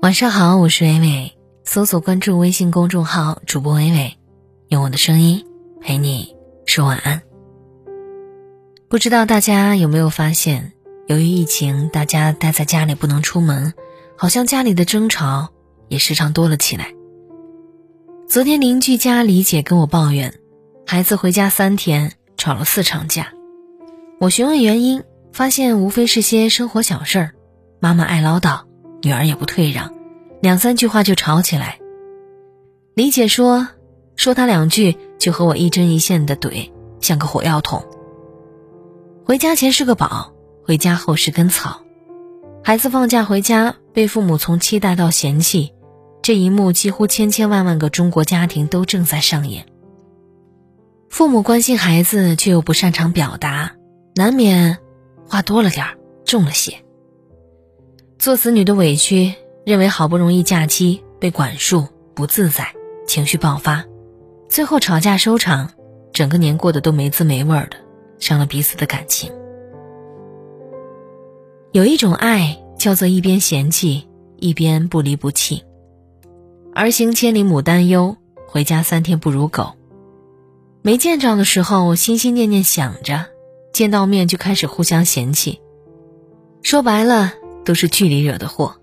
晚上好，我是伟伟。搜索关注微信公众号主播伟伟，用我的声音陪你说晚安。不知道大家有没有发现，由于疫情，大家待在家里不能出门，好像家里的争吵也时常多了起来。昨天邻居家李姐跟我抱怨，孩子回家三天吵了四场架。我询问原因，发现无非是些生活小事儿，妈妈爱唠叨。女儿也不退让，两三句话就吵起来。李姐说：“说他两句就和我一针一线的怼，像个火药桶。回家前是个宝，回家后是根草。孩子放假回家，被父母从期待到嫌弃，这一幕几乎千千万万个中国家庭都正在上演。父母关心孩子，却又不擅长表达，难免话多了点儿，重了些。”做子女的委屈，认为好不容易假期被管束，不自在，情绪爆发，最后吵架收场，整个年过得都没滋没味的，伤了彼此的感情。有一种爱叫做一边嫌弃一边不离不弃，儿行千里母担忧，回家三天不如狗。没见着的时候心心念念想着，见到面就开始互相嫌弃，说白了。都是距离惹的祸，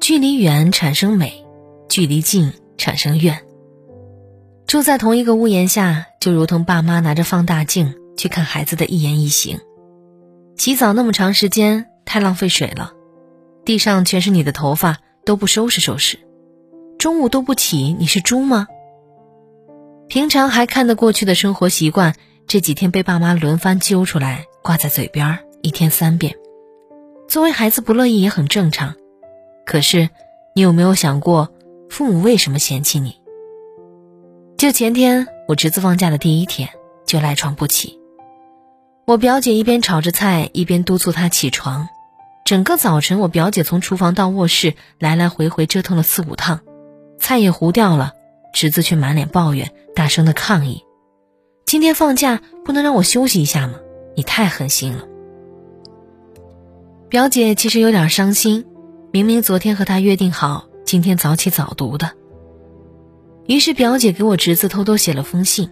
距离远产生美，距离近产生怨。住在同一个屋檐下，就如同爸妈拿着放大镜去看孩子的一言一行。洗澡那么长时间，太浪费水了，地上全是你的头发，都不收拾收拾。中午都不起，你是猪吗？平常还看得过去的生活习惯，这几天被爸妈轮番揪出来挂在嘴边，一天三遍。作为孩子不乐意也很正常，可是，你有没有想过，父母为什么嫌弃你？就前天我侄子放假的第一天就赖床不起，我表姐一边炒着菜一边督促他起床，整个早晨我表姐从厨房到卧室来来回回折腾了四五趟，菜也糊掉了，侄子却满脸抱怨，大声的抗议：“今天放假不能让我休息一下吗？你太狠心了。”表姐其实有点伤心，明明昨天和她约定好今天早起早读的。于是表姐给我侄子偷偷写了封信。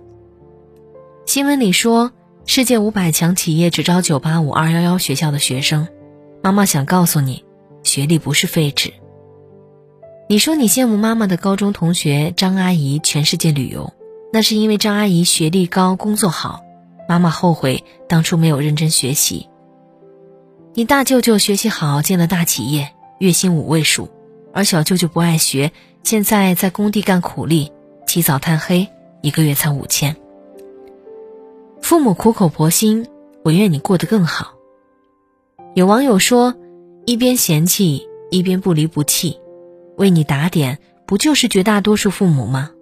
新闻里说，世界五百强企业只招九八五、二幺幺学校的学生。妈妈想告诉你，学历不是废纸。你说你羡慕妈妈的高中同学张阿姨全世界旅游，那是因为张阿姨学历高、工作好。妈妈后悔当初没有认真学习。你大舅舅学习好，进了大企业，月薪五位数，而小舅舅不爱学，现在在工地干苦力，起早贪黑，一个月才五千。父母苦口婆心，我愿你过得更好。有网友说，一边嫌弃，一边不离不弃，为你打点，不就是绝大多数父母吗？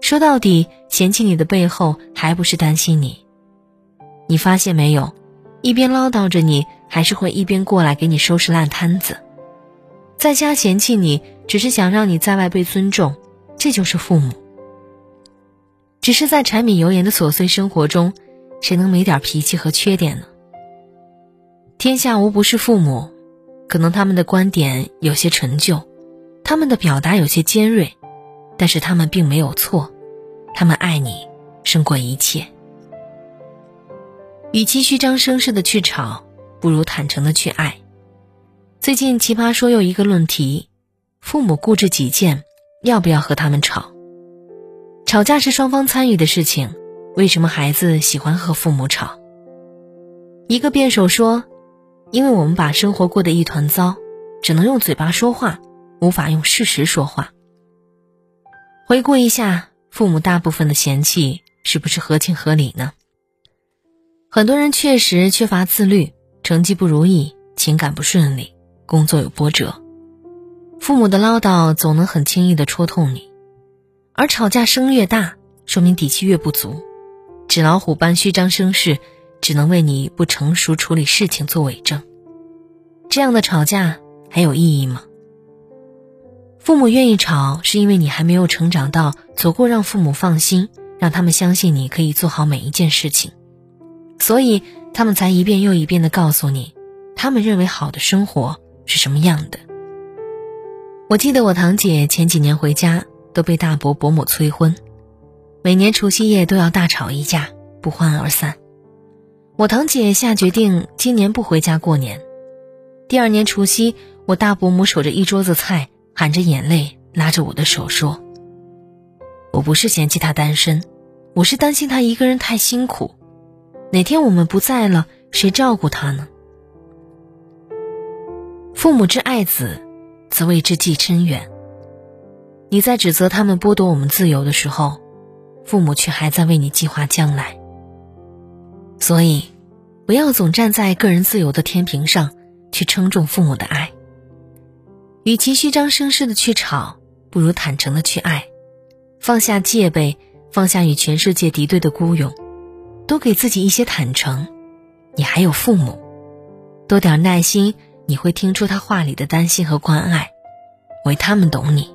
说到底，嫌弃你的背后，还不是担心你？你发现没有，一边唠叨着你。还是会一边过来给你收拾烂摊子，在家嫌弃你，只是想让你在外被尊重，这就是父母。只是在柴米油盐的琐碎生活中，谁能没点脾气和缺点呢？天下无不是父母，可能他们的观点有些陈旧，他们的表达有些尖锐，但是他们并没有错，他们爱你胜过一切。与其虚张声势的去吵。不如坦诚的去爱。最近奇葩说有一个论题：父母固执己见，要不要和他们吵？吵架是双方参与的事情，为什么孩子喜欢和父母吵？一个辩手说：“因为我们把生活过得一团糟，只能用嘴巴说话，无法用事实说话。”回顾一下，父母大部分的嫌弃是不是合情合理呢？很多人确实缺乏自律。成绩不如意，情感不顺利，工作有波折，父母的唠叨总能很轻易的戳痛你，而吵架声越大，说明底气越不足，纸老虎般虚张声势，只能为你不成熟处理事情做伪证。这样的吵架还有意义吗？父母愿意吵，是因为你还没有成长到足够让父母放心，让他们相信你可以做好每一件事情，所以。他们才一遍又一遍的告诉你，他们认为好的生活是什么样的。我记得我堂姐前几年回家都被大伯伯母催婚，每年除夕夜都要大吵一架，不欢而散。我堂姐下决定今年不回家过年。第二年除夕，我大伯母守着一桌子菜，含着眼泪拉着我的手说：“我不是嫌弃他单身，我是担心他一个人太辛苦，哪天我们不在了，谁照顾他呢？”父母之爱子，则为之计深远。你在指责他们剥夺我们自由的时候，父母却还在为你计划将来。所以，不要总站在个人自由的天平上。去称重父母的爱，与其虚张声势的去吵，不如坦诚的去爱，放下戒备，放下与全世界敌对的孤勇，多给自己一些坦诚。你还有父母，多点耐心，你会听出他话里的担心和关爱，为他们懂你。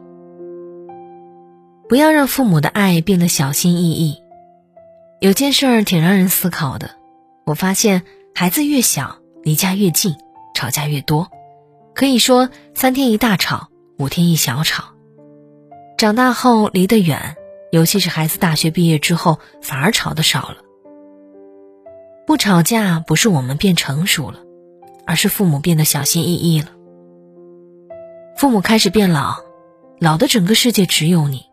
不要让父母的爱变得小心翼翼。有件事儿挺让人思考的，我发现孩子越小，离家越近。吵架越多，可以说三天一大吵，五天一小吵。长大后离得远，尤其是孩子大学毕业之后，反而吵得少了。不吵架不是我们变成熟了，而是父母变得小心翼翼了。父母开始变老，老的整个世界只有你，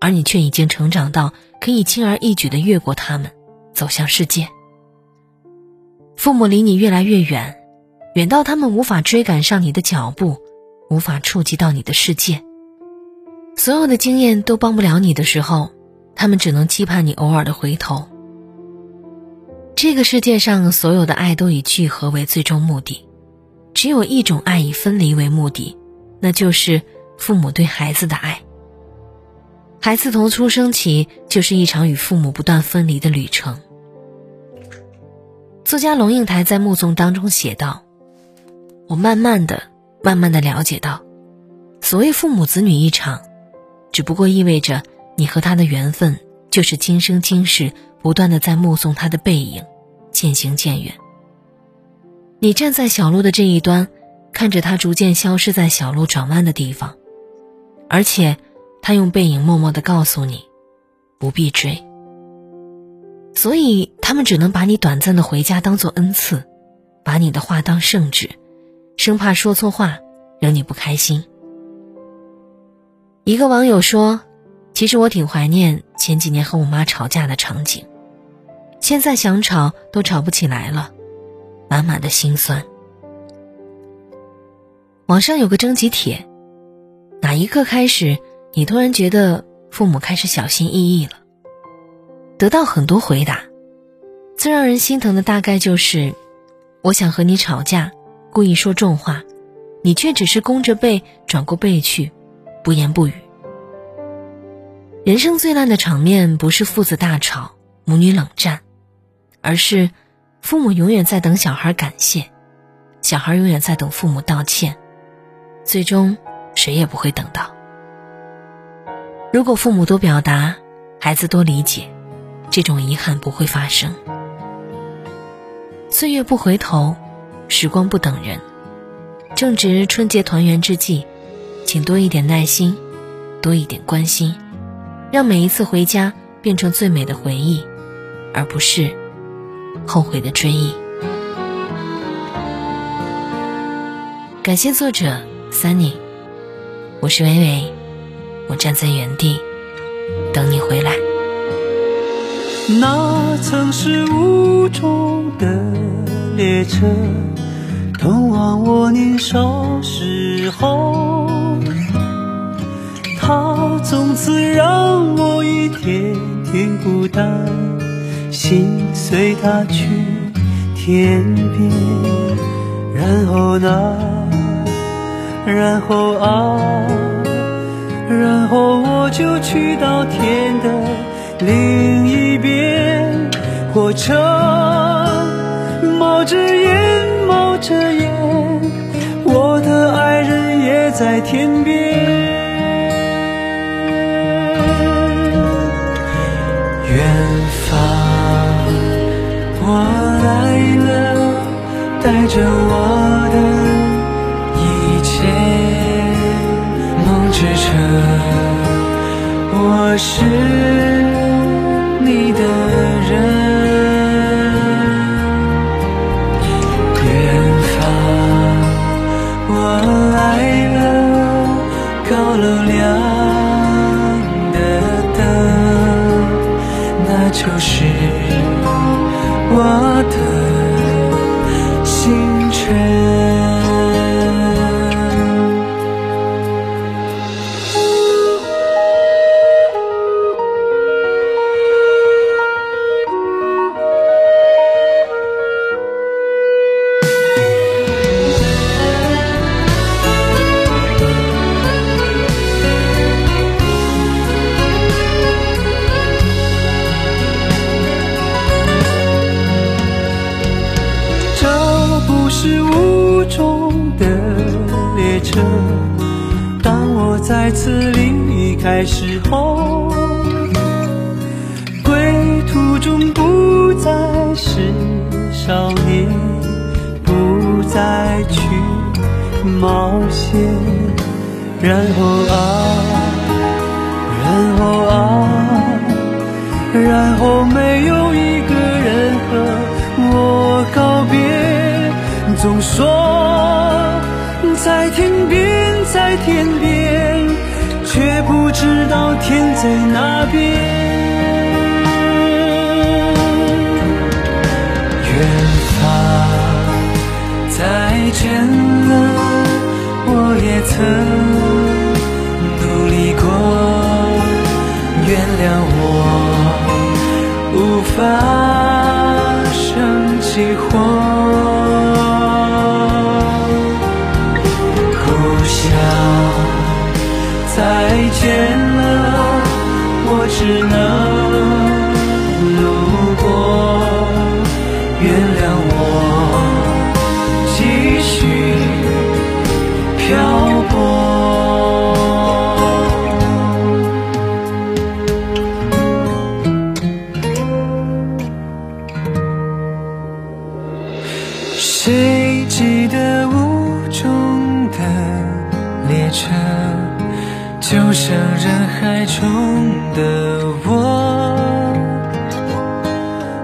而你却已经成长到可以轻而易举的越过他们，走向世界。父母离你越来越远。远到他们无法追赶上你的脚步，无法触及到你的世界。所有的经验都帮不了你的时候，他们只能期盼你偶尔的回头。这个世界上所有的爱都以聚合为最终目的，只有一种爱以分离为目的，那就是父母对孩子的爱。孩子从出生起就是一场与父母不断分离的旅程。作家龙应台在《目送》当中写道。我慢慢的、慢慢的了解到，所谓父母子女一场，只不过意味着你和他的缘分就是今生今世不断的在目送他的背影渐行渐远。你站在小路的这一端，看着他逐渐消失在小路转弯的地方，而且他用背影默默的告诉你，不必追。所以他们只能把你短暂的回家当做恩赐，把你的话当圣旨。生怕说错话，惹你不开心。一个网友说：“其实我挺怀念前几年和我妈吵架的场景，现在想吵都吵不起来了，满满的心酸。”网上有个征集帖：哪一刻开始，你突然觉得父母开始小心翼翼了？得到很多回答，最让人心疼的大概就是：我想和你吵架。故意说重话，你却只是弓着背转过背去，不言不语。人生最烂的场面不是父子大吵、母女冷战，而是父母永远在等小孩感谢，小孩永远在等父母道歉，最终谁也不会等到。如果父母多表达，孩子多理解，这种遗憾不会发生。岁月不回头。时光不等人，正值春节团圆之际，请多一点耐心，多一点关心，让每一次回家变成最美的回忆，而不是后悔的追忆。感谢作者 Sunny，我是微微，我站在原地等你回来。那曾是雾中的列车。通往我年少时候，它从此让我一天天孤单，心随它去天边。然后呢？然后啊，然后我就去到天的另一边，火车冒着烟。冒着烟，我的爱人也在天边。着我的一切。支撑，我是你的人。远方，我来了，高楼亮的灯，那就是我的车。当我再次离开时候，归途中不再是少年，不再去冒险。然后啊，然后啊，然后没有一个人和我告别。总说天边，却不知道天在哪边。远方再见了，我也曾努力过，原谅我无法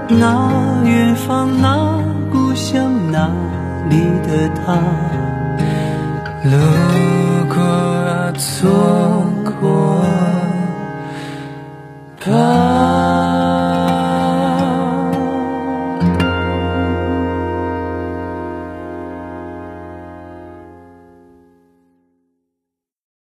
那远方，那故乡，那里的他？路过，错过，吧。